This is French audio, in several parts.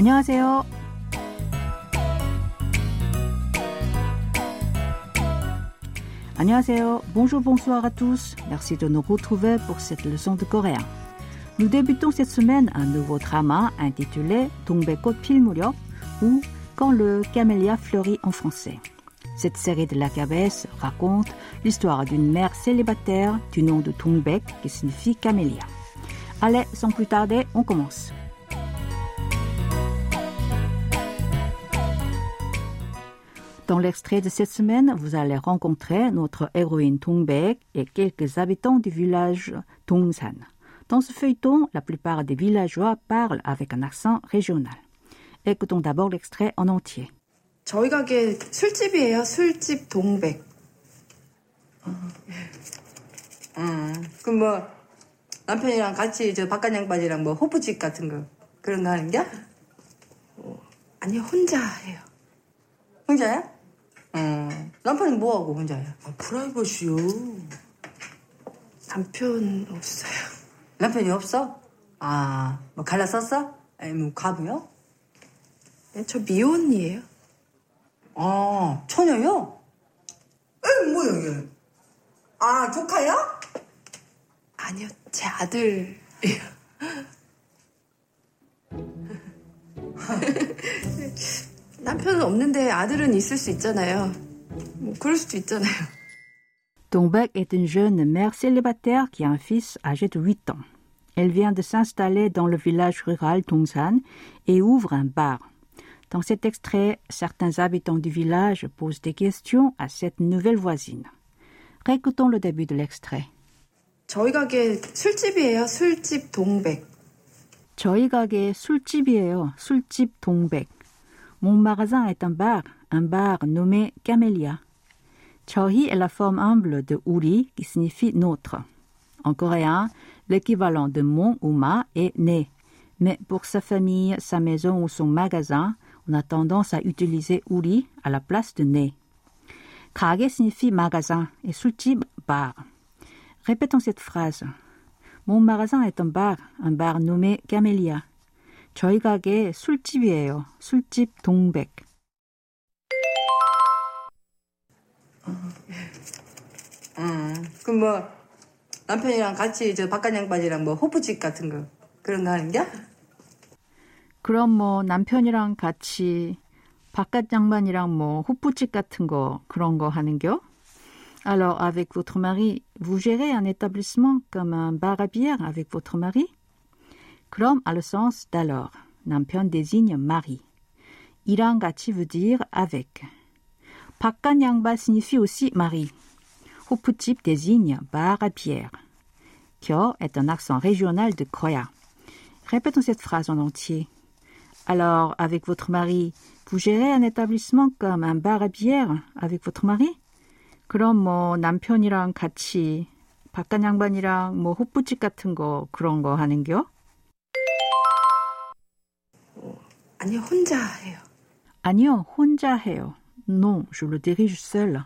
안녕하세요. 안녕하세요. Bonjour, bonsoir à tous. Merci de nous retrouver pour cette leçon de coréen. Nous débutons cette semaine un nouveau drama intitulé 동백꽃 필무렵 ou Quand le camélia fleurit en français. Cette série de la KBS raconte l'histoire d'une mère célibataire du nom de Dongbek qui signifie camélia. Allez, sans plus tarder, on commence. Dans l'extrait de cette semaine, vous allez rencontrer notre héroïne Dongbek et quelques habitants du village Dongsan. Dans ce feuilleton, la plupart des villageois parlent avec un accent régional. Écoutons d'abord l'extrait en entier. 저희 가게 술집이에요. 술집 동백. 음, 그럼 뭐 남편이랑 같이 저 바깥 양반이랑 뭐 호프집 같은 거 그런 거 하는 게? 어, 아니 혼자 해요. 혼자야? 음, 남편은 뭐 하고 혼자야? 아, 프라이버시요. 남편 없어요. 남편이 없어? 아, 뭐 갈라섰어? 아니 뭐 가부요? 네, 저 미혼이에요. 아, 처녀요? 에, 뭐야, 이게? 아, 조카야? 아니요, 제 아들이에요. 남편은 없는데 아들은 있을 수 있잖아요. 뭐 그럴 수도 있잖아요. Dongbek est une jeune mère célibataire qui a un fils âgé de 8 ans. Elle vient de s'installer dans le village rural Dongsan et ouvre un bar. Dans cet extrait, certains habitants du village posent des questions à cette nouvelle voisine. Récoutons le début de l'extrait. 저희 가게 술집이에요. 술집 동백. 저희 가게 술집이에요. 술집 동백. mon magasin est un bar, un bar nommé Camélia. Chaohi est la forme humble de Uri qui signifie notre. En coréen, l'équivalent de mon ou ma est né. Mais pour sa famille, sa maison ou son magasin, on a tendance à utiliser Uri à la place de né. Kage signifie magasin et sous-type bar. Répétons cette phrase. Mon magasin est un bar, un bar nommé Camélia. 저희 가게 술집이에요. 술집 동백. 음, 그럼 뭐 남편이랑 같이 저 바깥 양반이랑 뭐 호프집 같은 거 그런 거 하는 게? 그럼 뭐 남편이랑 같이 바깥 양반이랑 뭐 호프집 같은 거 그런 거 하는겨? Alors, avec votre mari, vous gérez un établissement comme un bar à bière avec votre mari? 그럼 a le sens d'alors. 남편 désigne mari. 이랑 같이 veut dire avec. 바깥 양반 signifie aussi mari. 호프집 désigne bar à bière. 겨 est un accent régional de Koya. Répétons cette phrase en entier. Alors, avec votre mari, vous gérez un établissement comme un bar à bière avec votre mari? 그럼 뭐 남편이랑 같이 바깥 양반이랑 뭐 호프집 같은 거 그런 거 하는겨? 아니요, 혼자 해요. 아니요, 혼자 해요. Non, je le dirige seul.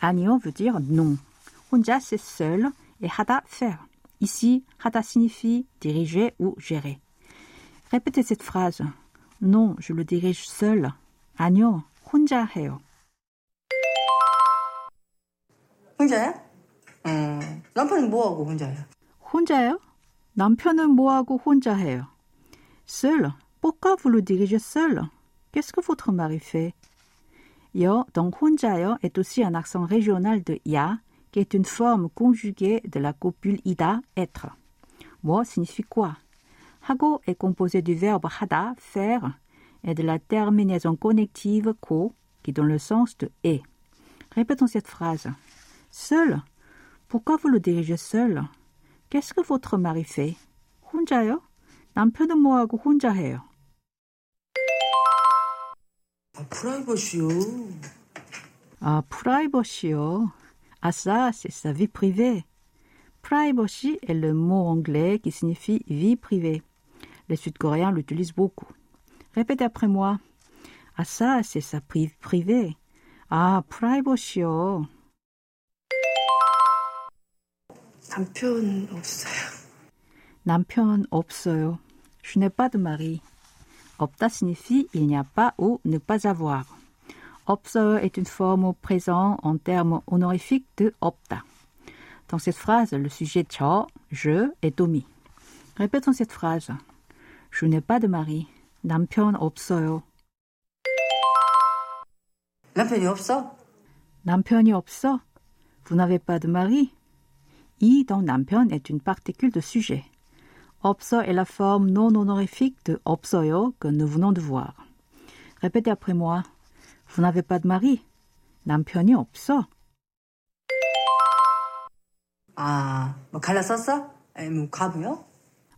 아니요 veut dire non. 혼자 c'est seul et 하다 faire. Ici, 하다 signifie diriger ou gérer. Répétez cette phrase. Non, je le dirige seul. 아니요, 혼자 해요. 혼자야? 음, 남편은 뭐 하고 혼자야? 혼자요? 남편은 뭐하고 혼자 해요? Seul. Pourquoi vous le dirigez seul? Qu'est-ce que votre mari fait? 여, donc 혼자요 est aussi un accent régional de ya, qui est une forme conjuguée de la copule ida, être. 뭐 signifie quoi? 하고 est composé du verbe 하다, faire, et de la terminaison connective ko, qui donne le sens de et. Répétons cette phrase. Seul? Pourquoi vous le dirigez seul? Qu'est-ce que votre mari fait? 혼자요? 남편은 뭐하고 혼자 해요? 아, 프라이버시요. Ah, privacy요. Ah ça, c'est sa vie privée. Privacy est le mot anglais qui signifie vie privée. Les Sud-Coréens l'utilisent beaucoup. Répétez après moi. Ah ça, c'est sa vie privée. Ah, privacy요. 남편 없어요. 남편 없어요. Je n'ai pas de mari. Opta signifie il n'y a pas ou ne pas avoir. 없어요 est une forme au présent en termes honorifiques de opta. Dans cette phrase, le sujet 저, je est omis. Répétons cette phrase. Je n'ai pas de mari. 남편 없어요. 남편이 없어? 남편이 없어? Vous n'avez pas de mari? I dans 남편 est une particule de sujet. 없어 est la forme non honorifique de 없어요 que nous venons de voir. Répétez après moi. Vous n'avez pas de mari? 남편이 없어. 아, 뭐 갈라 썼어? 아니, 뭐 과부요?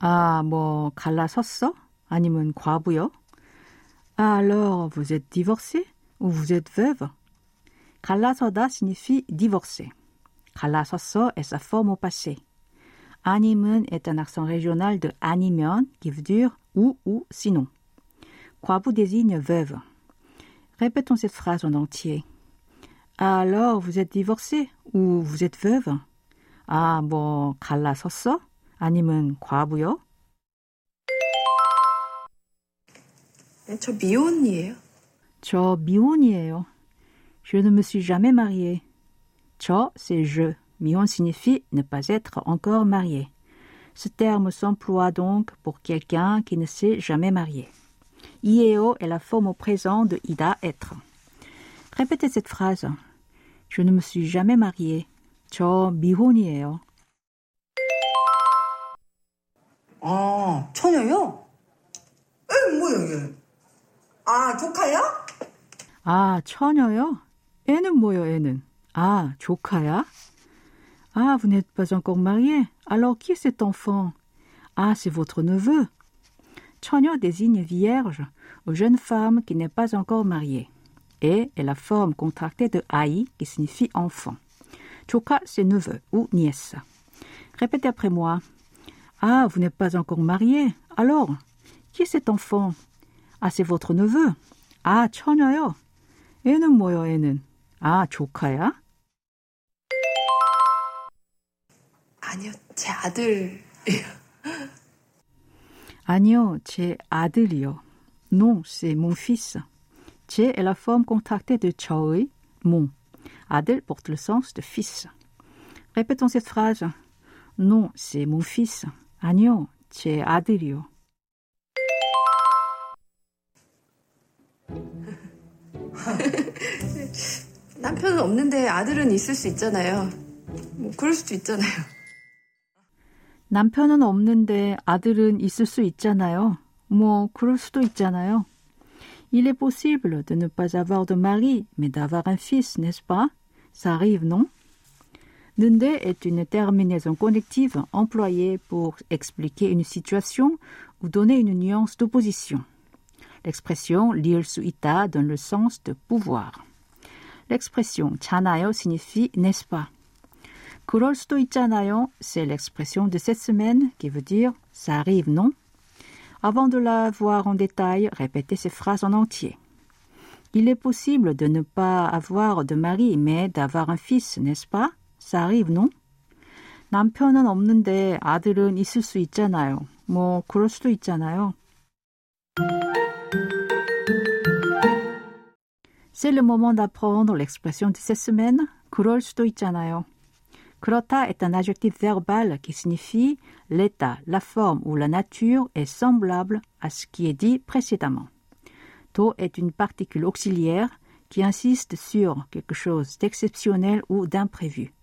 아, 뭐 갈라섰어? 아니면 과부요? Ah, alors, vous êtes divorcé ou vous êtes veuve? 갈라서다 signifie divorcer. 갈라섰어 est sa forme au passé. 아님은 est un accent régional de 아니면 qui veut dire ou ou sinon. 과부 désigne veuve. Répétons cette phrase en entier. Ah, alors, vous êtes divorcé ou vous êtes veuve? 아, 뭐 갈라섰어? 아니면 과부요? 네, 저 미혼이에요. 저 미혼이에요. Je ne me suis jamais mariée. 저, c'est je. 미혼 signifie ne pas être encore marié. Ce terme s'emploie donc pour quelqu'un qui ne s'est jamais marié. Ieo est la forme au présent de ida être. Répétez cette phrase. Je ne me suis jamais mariée. 저 미혼이에요. 아, 처녀요? 에, 뭐야, 이게? 아, 조카야? 아, 처녀요? 애는 뭐요, 애는? 아, 조카야? Ah, vous n'êtes pas encore marié. Alors, qui est cet enfant? Ah, c'est votre neveu. 처녀 désigne vierge ou jeune femme qui n'est pas encore mariée. Et est la forme contractée de ai qui signifie enfant. 조카, c'est neveu ou nièce. Répétez après moi. Ah, vous n'êtes pas encore marié. Alors, qui est cet enfant? Ah, c'est votre neveu. 아, 처녀요. 애는 뭐요, 애는? 아, 조카야? 아니요, 제 아들. 아니요, 제 아들이요. Non, c'est mon fils. 제 est la forme contractée de 저의, mon. 아들 porte le sens de fils. Répétons cette phrase. Non, c'est mon fils. 아니요, 제 아들이요. 남편은 없는데 아들은 있을 수 있잖아요. 뭐 그럴 수도 있잖아요. 남편은 없는데 아들은 있을 수 있잖아요. 뭐 그럴 수도 있잖아요. Il est possible de ne pas avoir de mari, mais d'avoir un fils, n'est-ce pas? Ça arrive, non? Nunde est une terminaison connective employée pour expliquer une situation ou donner une nuance d'opposition. L'expression lir su 있다 donne le sens de pouvoir. L'expression 잖아요 signifie n'est-ce pas? 그럴 수도 있잖아요, c'est l'expression de cette semaine qui veut dire ça arrive, non? Avant de la voir en détail, répétez ces phrases en entier. Il est possible de ne pas avoir de mari, mais d'avoir un fils, n'est-ce pas? Ça arrive, non? 남편은 없는데 아들은 있을 수 있잖아요. 뭐 그럴 수도 있잖아요. C'est le moment d'apprendre l'expression de cette semaine. 그럴 수도 있잖아요. Crotta est un adjectif verbal qui signifie l'état, la forme ou la nature est semblable à ce qui est dit précédemment. To est une particule auxiliaire qui insiste sur quelque chose d'exceptionnel ou d'imprévu.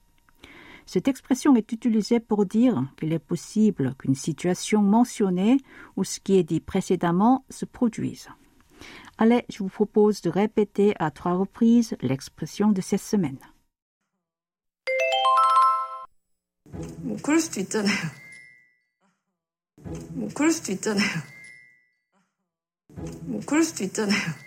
Cette expression est utilisée pour dire qu'il est possible qu'une situation mentionnée ou ce qui est dit précédemment se produise. Allez, je vous propose de répéter à trois reprises l'expression de cette semaine. 뭐 그럴 수도 있잖아요. 뭐 그럴 수도 있잖아요. 뭐 그럴 수도 있잖아요.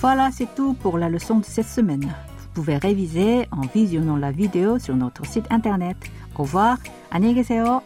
Voilà, c'est tout pour la leçon de cette semaine. Vous pouvez réviser en visionnant la vidéo sur notre site internet. Au revoir, 안녕히 계세요.